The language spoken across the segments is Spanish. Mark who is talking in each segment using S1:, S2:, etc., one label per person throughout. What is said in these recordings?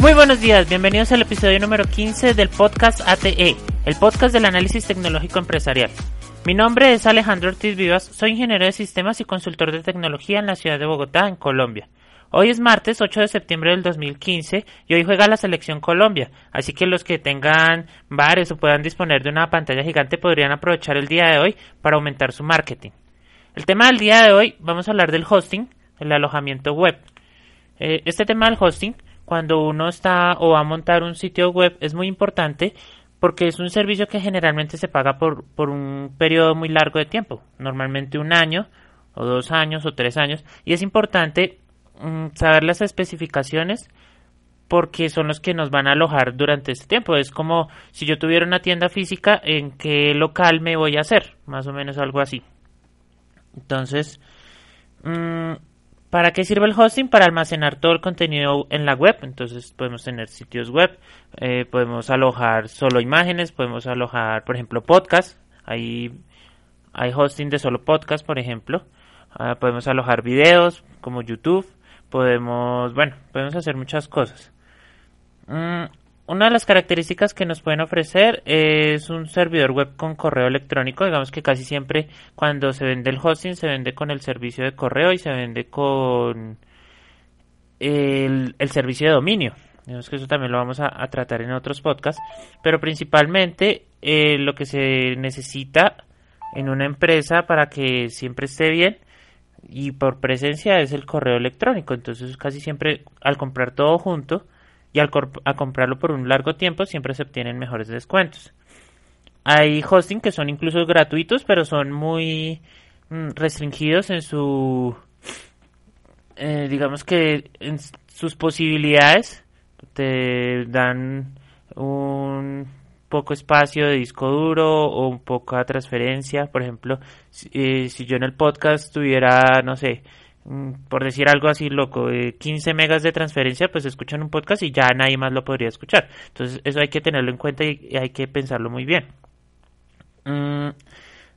S1: Muy buenos días, bienvenidos al episodio número 15 del podcast ATE, el podcast del análisis tecnológico empresarial. Mi nombre es Alejandro Ortiz Vivas, soy ingeniero de sistemas y consultor de tecnología en la ciudad de Bogotá, en Colombia. Hoy es martes 8 de septiembre del 2015 y hoy juega la selección Colombia, así que los que tengan bares o puedan disponer de una pantalla gigante podrían aprovechar el día de hoy para aumentar su marketing. El tema del día de hoy vamos a hablar del hosting, el alojamiento web. Eh, este tema del hosting cuando uno está o va a montar un sitio web es muy importante porque es un servicio que generalmente se paga por, por un periodo muy largo de tiempo, normalmente un año o dos años o tres años, y es importante mm, saber las especificaciones porque son los que nos van a alojar durante este tiempo. Es como si yo tuviera una tienda física, en qué local me voy a hacer, más o menos algo así. Entonces, mmm, ¿Para qué sirve el hosting? Para almacenar todo el contenido en la web. Entonces podemos tener sitios web, eh, podemos alojar solo imágenes, podemos alojar, por ejemplo, podcast. Hay, hay hosting de solo podcast, por ejemplo. Ah, podemos alojar videos como YouTube. Podemos, bueno, podemos hacer muchas cosas. Mm, una de las características que nos pueden ofrecer es un servidor web con correo electrónico. Digamos que casi siempre cuando se vende el hosting se vende con el servicio de correo y se vende con el, servicio de dominio. Digamos que eso también lo vamos a, tratar en otros podcasts. Pero principalmente eh, lo que se necesita en una empresa para que siempre esté bien y por presencia es el correo electrónico. Entonces casi siempre al comprar todo junto y al comprarlo por un largo tiempo siempre se obtienen mejores descuentos. Hay hosting que son incluso gratuitos, pero son muy mm, restringidos en su, eh, digamos que en sus posibilidades. Te dan un poco espacio de disco duro o un poco de transferencia. Por ejemplo, si, eh, si yo en el podcast tuviera, no sé, por decir algo así loco, 15 megas de transferencia, pues escuchan un podcast y ya nadie más lo podría escuchar. Entonces eso hay que tenerlo en cuenta y hay que pensarlo muy bien. Mm,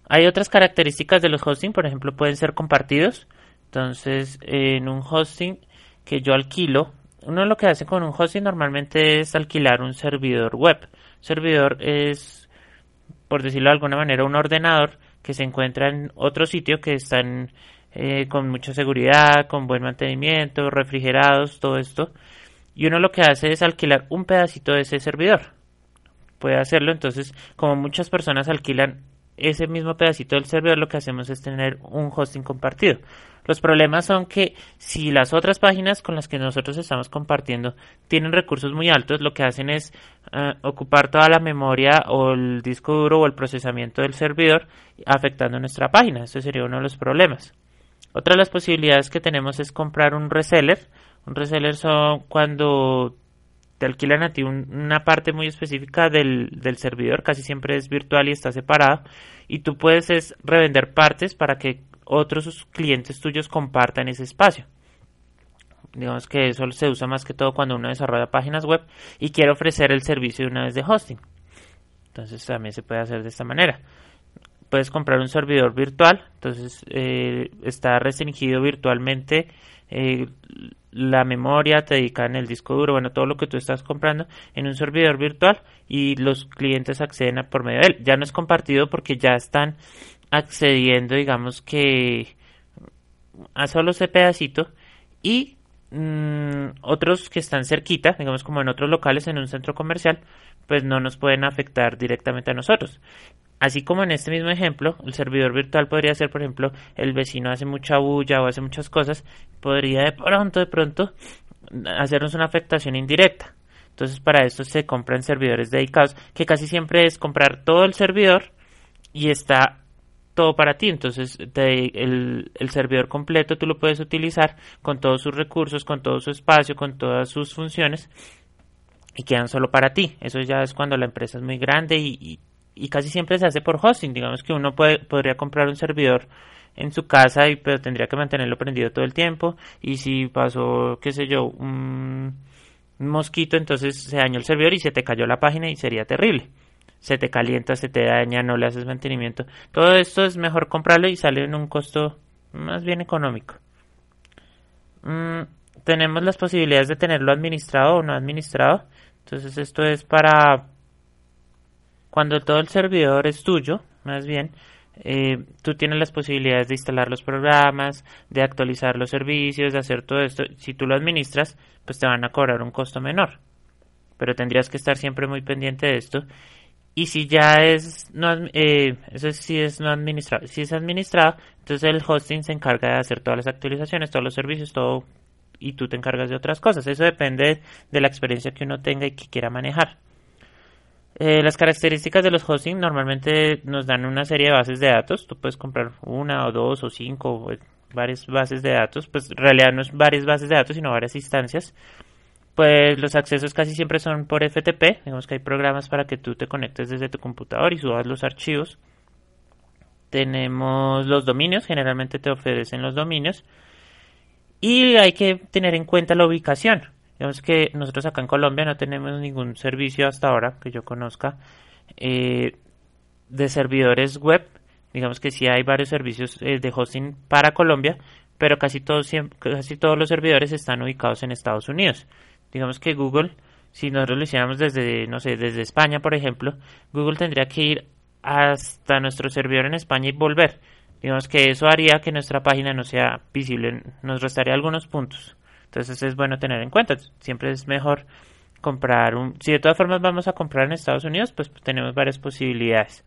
S1: hay otras características de los hosting, por ejemplo, pueden ser compartidos. Entonces, en un hosting que yo alquilo, uno lo que hace con un hosting normalmente es alquilar un servidor web. servidor es, por decirlo de alguna manera, un ordenador que se encuentra en otro sitio que está en eh, con mucha seguridad, con buen mantenimiento, refrigerados, todo esto. Y uno lo que hace es alquilar un pedacito de ese servidor. Puede hacerlo, entonces, como muchas personas alquilan ese mismo pedacito del servidor, lo que hacemos es tener un hosting compartido. Los problemas son que si las otras páginas con las que nosotros estamos compartiendo tienen recursos muy altos, lo que hacen es uh, ocupar toda la memoria o el disco duro o el procesamiento del servidor, afectando nuestra página. Ese sería uno de los problemas. Otra de las posibilidades que tenemos es comprar un reseller. Un reseller son cuando te alquilan a ti una parte muy específica del, del, servidor, casi siempre es virtual y está separado, y tú puedes es revender partes para que otros clientes tuyos compartan ese espacio. Digamos que eso se usa más que todo cuando uno desarrolla páginas web y quiere ofrecer el servicio de una vez de hosting. Entonces también se puede hacer de esta manera puedes comprar un servidor virtual, entonces eh, está restringido virtualmente eh, la memoria, te dedican el disco duro, bueno, todo lo que tú estás comprando en un servidor virtual y los clientes acceden a por medio de él. Ya no es compartido porque ya están accediendo, digamos que a solo ese pedacito y mm, otros que están cerquita, digamos como en otros locales en un centro comercial, pues no nos pueden afectar directamente a nosotros. Así como en este mismo ejemplo, el servidor virtual podría ser, por ejemplo, el vecino hace mucha bulla o hace muchas cosas, podría de pronto, de pronto, hacernos una afectación indirecta. Entonces, para esto se compran servidores dedicados, que casi siempre es comprar todo el servidor y está todo para ti. Entonces, el, el, servidor completo tú lo puedes utilizar con todos sus recursos, con todo su espacio, con todas sus funciones y quedan solo para ti. Eso ya es cuando la empresa es muy grande y, casi siempre se hace por hosting. Digamos que uno puede, podría comprar un servidor en su casa y pero tendría que mantenerlo prendido todo el tiempo y si pasó qué sé yo un mosquito entonces se dañó el servidor y se te cayó la página y sería terrible se te calienta, se te daña, no le haces mantenimiento. Todo esto es mejor comprarlo y sale en un costo más bien económico. Mm, tenemos las posibilidades de tenerlo administrado o no administrado. Entonces esto es para cuando todo el servidor es tuyo, más bien, eh, tú tienes las posibilidades de instalar los programas, de actualizar los servicios, de hacer todo esto. Si tú lo administras, pues te van a cobrar un costo menor. Pero tendrías que estar siempre muy pendiente de esto y si ya es no eh, eso sí es no administrado si es administrado entonces el hosting se encarga de hacer todas las actualizaciones todos los servicios todo y tú te encargas de otras cosas eso depende de la experiencia que uno tenga y que quiera manejar eh, las características de los hosting normalmente nos dan una serie de bases de datos tú puedes comprar una o dos o cinco o varias bases de datos pues en realidad no es varias bases de datos sino varias instancias pues los accesos casi siempre son por FTP. Digamos que hay programas para que tú te conectes desde tu computador y subas los archivos. Tenemos los dominios, generalmente te ofrecen los dominios. Y hay que tener en cuenta la ubicación. Digamos que nosotros acá en Colombia no tenemos ningún servicio hasta ahora que yo conozca eh, de servidores web. Digamos que sí hay varios servicios eh, de hosting para Colombia, pero casi todos, casi todos los servidores están ubicados en Estados Unidos. Digamos que Google, si nosotros lo hiciéramos desde, no sé, desde España, por ejemplo, Google tendría que ir hasta nuestro servidor en España y volver. Digamos que eso haría que nuestra página no sea visible, nos restaría algunos puntos. Entonces es bueno tener en cuenta. Siempre es mejor comprar un... Si de todas formas vamos a comprar en Estados Unidos, pues tenemos varias posibilidades.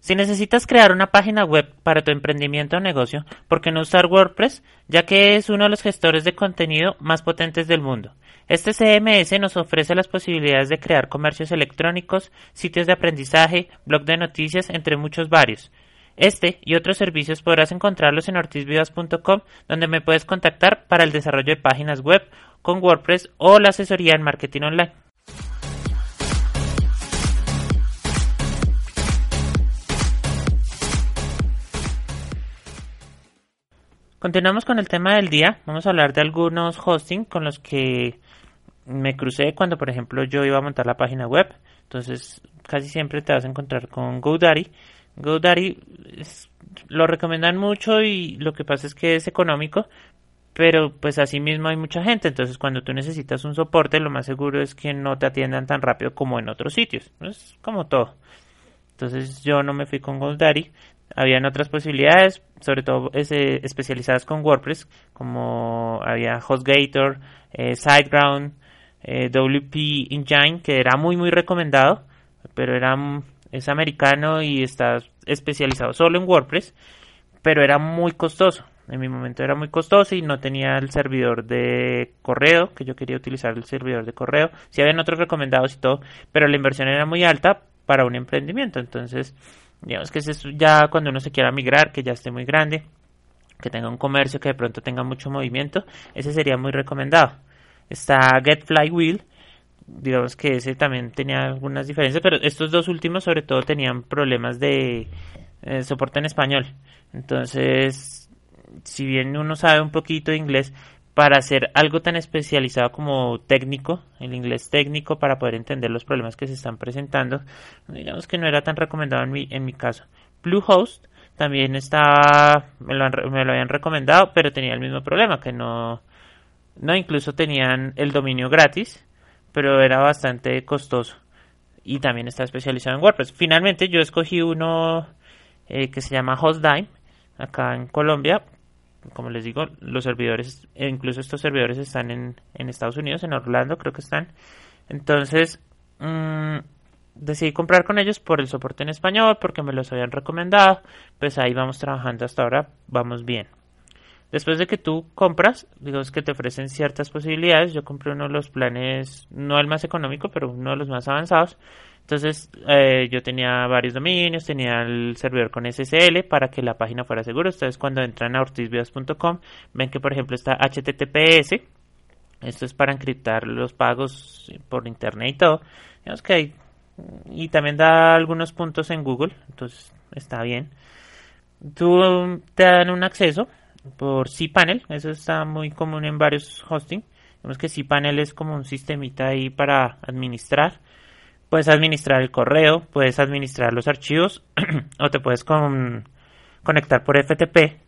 S1: Si necesitas crear una página web para tu emprendimiento o negocio, ¿por qué no usar WordPress? Ya que es uno de los gestores de contenido más potentes del mundo. Este CMS nos ofrece las posibilidades de crear comercios electrónicos, sitios de aprendizaje, blog de noticias, entre muchos varios. Este y otros servicios podrás encontrarlos en ortizvidas.com, donde me puedes contactar para el desarrollo de páginas web con WordPress o la asesoría en marketing online. Continuamos con el tema del día. Vamos a hablar de algunos hosting con los que me crucé cuando, por ejemplo, yo iba a montar la página web. Entonces, casi siempre te vas a encontrar con GoDaddy. GoDaddy lo recomiendan mucho y lo que pasa es que es económico, pero pues así mismo hay mucha gente. Entonces, cuando tú necesitas un soporte, lo más seguro es que no te atiendan tan rápido como en otros sitios. Es como todo. Entonces, yo no me fui con GoDaddy. Habían otras posibilidades, sobre todo especializadas con WordPress, como había HostGator, eh, SiteGround, eh, WP Engine, que era muy muy recomendado, pero era es americano y está especializado solo en WordPress, pero era muy costoso. En mi momento era muy costoso y no tenía el servidor de correo, que yo quería utilizar el servidor de correo. Sí habían otros recomendados y todo, pero la inversión era muy alta para un emprendimiento. Entonces, Digamos que es ya cuando uno se quiera migrar, que ya esté muy grande, que tenga un comercio que de pronto tenga mucho movimiento, ese sería muy recomendado. Está Get Flywheel, digamos que ese también tenía algunas diferencias, pero estos dos últimos sobre todo tenían problemas de eh, soporte en español. Entonces, si bien uno sabe un poquito de inglés, para hacer algo tan especializado como técnico, el inglés técnico, para poder entender los problemas que se están presentando, digamos que no era tan recomendado en mi, en mi caso. Bluehost también estaba, me lo, me lo habían recomendado, pero tenía el mismo problema, que no, no incluso tenían el dominio gratis, pero era bastante costoso y también está especializado en WordPress. Finalmente yo escogí uno eh, que se llama HostDime acá en Colombia como les digo, los servidores, e incluso estos servidores están en, en Estados Unidos, en Orlando creo que están. Entonces, mmm, decidí comprar con ellos por el soporte en español, porque me los habían recomendado. Pues ahí vamos trabajando hasta ahora, vamos bien. Después de que tú compras, digamos que te ofrecen ciertas posibilidades. Yo compré uno de los planes, no el más económico, pero uno de los más avanzados. Entonces eh, yo tenía varios dominios, tenía el servidor con SSL para que la página fuera segura. Ustedes cuando entran a ortizvideos.com ven que por ejemplo está HTTPS. Esto es para encriptar los pagos por internet y todo. Que y también da algunos puntos en Google, entonces está bien. Tú te dan un acceso por cPanel, eso está muy común en varios hosting. Vemos que cPanel es como un sistemita ahí para administrar. Puedes administrar el correo, puedes administrar los archivos o te puedes conectar por FTP.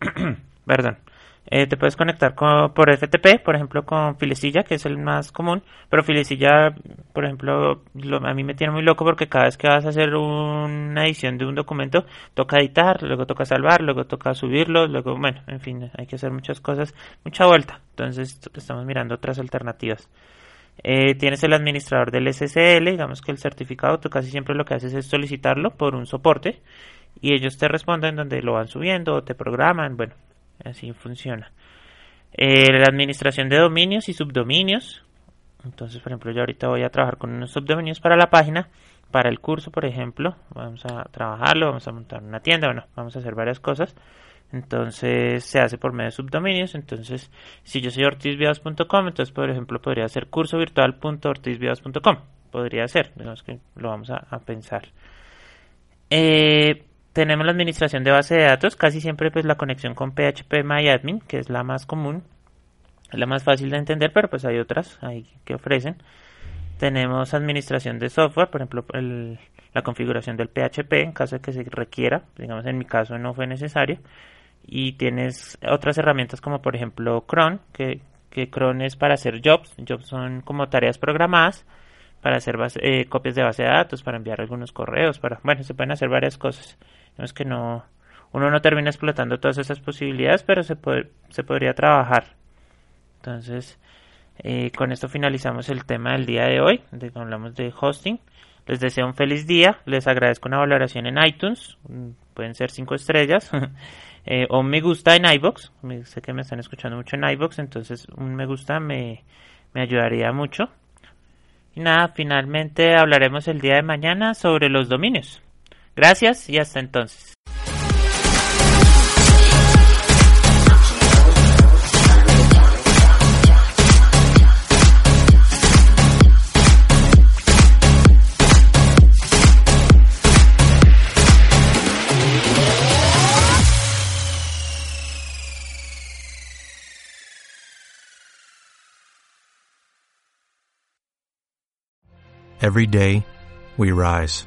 S1: Perdón. Eh, te puedes conectar por FTP, por ejemplo, con Filecilla, que es el más común. Pero Filecilla, por ejemplo, a mí me tiene muy loco porque cada vez que vas a hacer una edición de un documento, toca editar, luego toca salvar, luego toca subirlo, luego, bueno, en fin, hay que hacer muchas cosas, mucha vuelta. Entonces, estamos mirando otras alternativas. Eh, tienes el administrador del SSL, digamos que el certificado, tú casi siempre lo que haces es solicitarlo por un soporte y ellos te responden donde lo van subiendo o te programan, bueno, así funciona. Eh, la administración de dominios y subdominios, entonces por ejemplo yo ahorita voy a trabajar con unos subdominios para la página, para el curso por ejemplo, vamos a trabajarlo, vamos a montar una tienda, bueno, vamos a hacer varias cosas. Entonces se hace por medio de subdominios. Entonces, si yo soy ortizviados.com, entonces por ejemplo podría ser curso virtual.ortizviados.com. Podría ser, digamos que lo vamos a, pensar. Eh, tenemos la administración de base de datos, casi siempre pues la conexión con PHP MyAdmin, que es la más común, es la más fácil de entender, pero pues hay otras ahí que ofrecen. Tenemos administración de software, por ejemplo, la configuración del PHP en caso de que se requiera, digamos en mi caso no fue necesario y tienes otras herramientas como por ejemplo cron que, que cron es para hacer jobs. Jobs son como tareas programadas para hacer eh, copias de base de datos, para enviar algunos correos, para, bueno, se pueden hacer varias cosas. No es que no, uno no termina explotando todas esas posibilidades, pero se, puede, se podría trabajar. Entonces, eh, con esto finalizamos el tema del día de hoy, de, hablamos de hosting. Les deseo un feliz día, les agradezco una valoración en iTunes, mm, pueden ser cinco estrellas. Eh, o me gusta en iBox. Sé que me están escuchando mucho en iBox, entonces un me gusta me, me ayudaría mucho. Y nada, finalmente hablaremos el día de mañana sobre los dominios. Gracias y hasta entonces.
S2: Every day, we rise,